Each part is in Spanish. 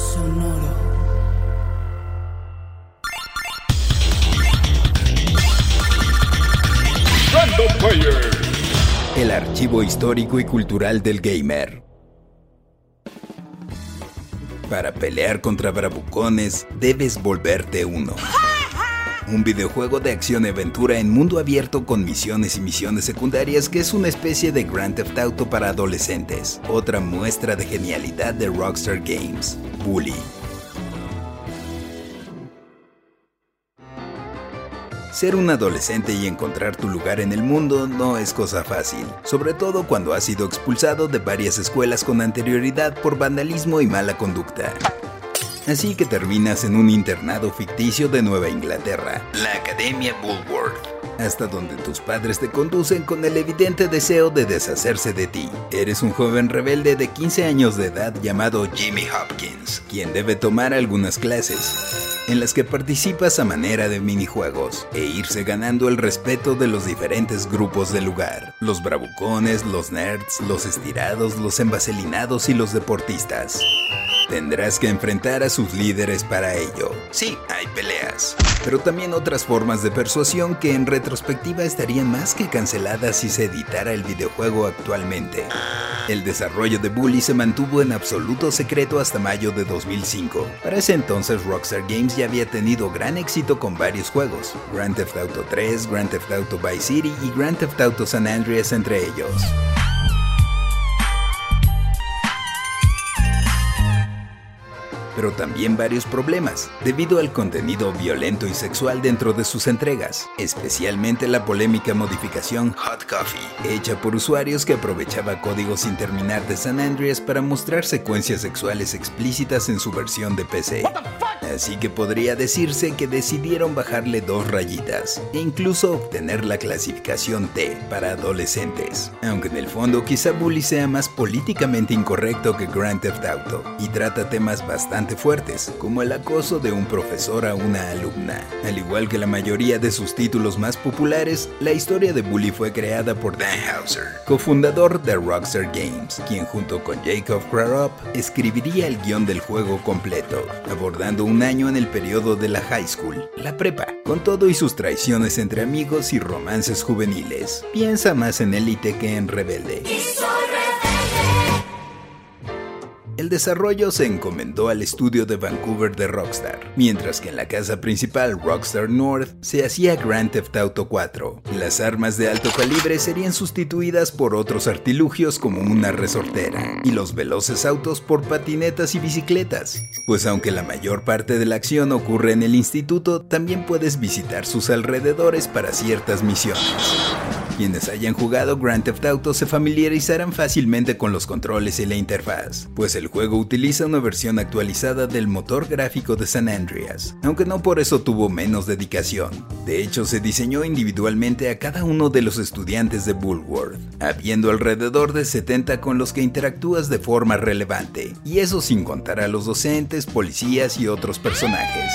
Sonoro. Random Player. El archivo histórico y cultural del gamer. Para pelear contra bravucones, debes volverte uno. Un videojuego de acción y aventura en mundo abierto con misiones y misiones secundarias que es una especie de Grand Theft Auto para adolescentes. Otra muestra de genialidad de Rockstar Games. Bully. Ser un adolescente y encontrar tu lugar en el mundo no es cosa fácil, sobre todo cuando has sido expulsado de varias escuelas con anterioridad por vandalismo y mala conducta. Así que terminas en un internado ficticio de Nueva Inglaterra, la Academia Bulworth, hasta donde tus padres te conducen con el evidente deseo de deshacerse de ti. Eres un joven rebelde de 15 años de edad llamado Jimmy Hopkins, quien debe tomar algunas clases en las que participas a manera de minijuegos e irse ganando el respeto de los diferentes grupos del lugar, los bravucones, los nerds, los estirados, los envaselinados y los deportistas. Tendrás que enfrentar a sus líderes para ello. Sí, hay peleas, pero también otras formas de persuasión que en retrospectiva estarían más que canceladas si se editara el videojuego actualmente. El desarrollo de Bully se mantuvo en absoluto secreto hasta mayo de 2005. Para ese entonces Rockstar Games ya había tenido gran éxito con varios juegos, Grand Theft Auto 3, Grand Theft Auto Vice City y Grand Theft Auto San Andreas entre ellos. Pero también varios problemas, debido al contenido violento y sexual dentro de sus entregas, especialmente la polémica modificación Hot Coffee, hecha por usuarios que aprovechaba códigos sin terminar de San Andreas para mostrar secuencias sexuales explícitas en su versión de PC. Así que podría decirse que decidieron bajarle dos rayitas, e incluso obtener la clasificación T para adolescentes, aunque en el fondo quizá Bully sea más políticamente incorrecto que Grand Theft Auto, y trata temas bastante fuertes, como el acoso de un profesor a una alumna. Al igual que la mayoría de sus títulos más populares, la historia de Bully fue creada por Dan Hauser, cofundador de Rockstar Games, quien junto con Jacob Crarup escribiría el guion del juego completo, abordando un año en el periodo de la high school, la prepa, con todo y sus traiciones entre amigos y romances juveniles. Piensa más en Elite que en Rebelde. El desarrollo se encomendó al estudio de Vancouver de Rockstar, mientras que en la casa principal Rockstar North se hacía Grand Theft Auto 4. Las armas de alto calibre serían sustituidas por otros artilugios como una resortera, y los veloces autos por patinetas y bicicletas. Pues aunque la mayor parte de la acción ocurre en el instituto, también puedes visitar sus alrededores para ciertas misiones. Quienes hayan jugado Grand Theft Auto se familiarizarán fácilmente con los controles y la interfaz, pues el juego utiliza una versión actualizada del motor gráfico de San Andreas, aunque no por eso tuvo menos dedicación. De hecho, se diseñó individualmente a cada uno de los estudiantes de Bullworth, habiendo alrededor de 70 con los que interactúas de forma relevante, y eso sin contar a los docentes, policías y otros personajes.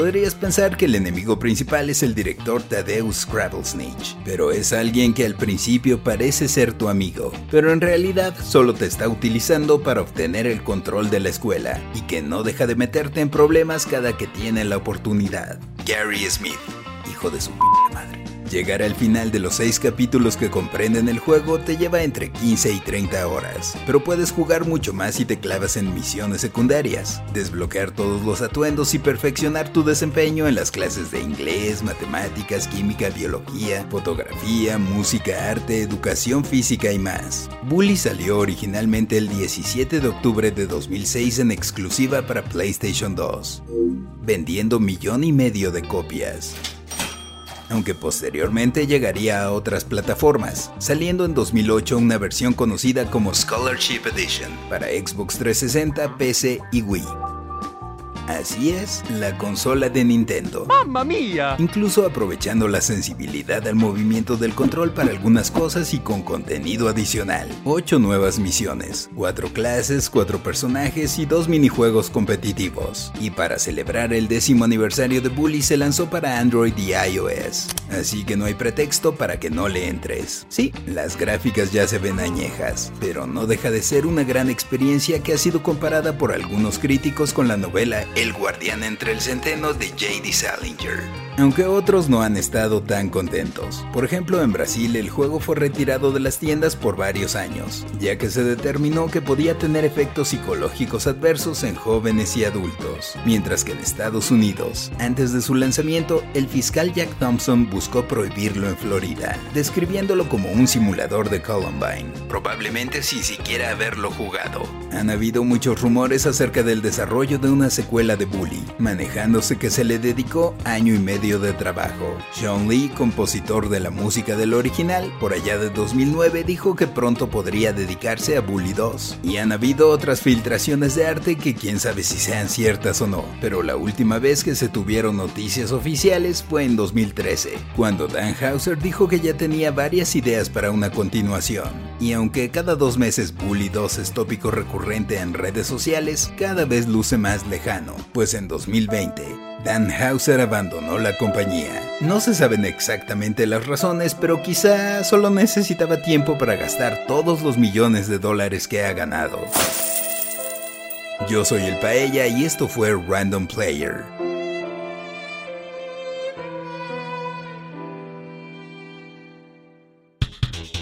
Podrías pensar que el enemigo principal es el director Tadeusz Snitch, pero es alguien que al principio parece ser tu amigo, pero en realidad solo te está utilizando para obtener el control de la escuela y que no deja de meterte en problemas cada que tiene la oportunidad. Gary Smith, hijo de su p. Llegar al final de los 6 capítulos que comprenden el juego te lleva entre 15 y 30 horas, pero puedes jugar mucho más si te clavas en misiones secundarias, desbloquear todos los atuendos y perfeccionar tu desempeño en las clases de inglés, matemáticas, química, biología, fotografía, música, arte, educación física y más. Bully salió originalmente el 17 de octubre de 2006 en exclusiva para PlayStation 2, vendiendo millón y medio de copias. Aunque posteriormente llegaría a otras plataformas, saliendo en 2008 una versión conocida como Scholarship Edition para Xbox 360, PC y Wii. Así es, la consola de Nintendo. ¡Mamma mía! Incluso aprovechando la sensibilidad al movimiento del control para algunas cosas y con contenido adicional. 8 nuevas misiones, 4 clases, 4 personajes y 2 minijuegos competitivos. Y para celebrar el décimo aniversario de Bully se lanzó para Android y iOS. Así que no hay pretexto para que no le entres. Sí, las gráficas ya se ven añejas, pero no deja de ser una gran experiencia que ha sido comparada por algunos críticos con la novela el guardián entre el centeno de J.D. Salinger. Aunque otros no han estado tan contentos. Por ejemplo, en Brasil el juego fue retirado de las tiendas por varios años, ya que se determinó que podía tener efectos psicológicos adversos en jóvenes y adultos. Mientras que en Estados Unidos, antes de su lanzamiento, el fiscal Jack Thompson buscó prohibirlo en Florida, describiéndolo como un simulador de Columbine, probablemente sin siquiera haberlo jugado. Han habido muchos rumores acerca del desarrollo de una secuela de Bully, manejándose que se le dedicó año y medio de trabajo. Sean Lee, compositor de la música del original, por allá de 2009 dijo que pronto podría dedicarse a Bully 2. Y han habido otras filtraciones de arte que quién sabe si sean ciertas o no, pero la última vez que se tuvieron noticias oficiales fue en 2013, cuando Dan Hauser dijo que ya tenía varias ideas para una continuación. Y aunque cada dos meses Bully 2 es tópico recurrente en redes sociales, cada vez luce más lejano, pues en 2020 Dan Hauser abandonó la compañía. No se saben exactamente las razones, pero quizá solo necesitaba tiempo para gastar todos los millones de dólares que ha ganado. Yo soy el Paella y esto fue Random Player.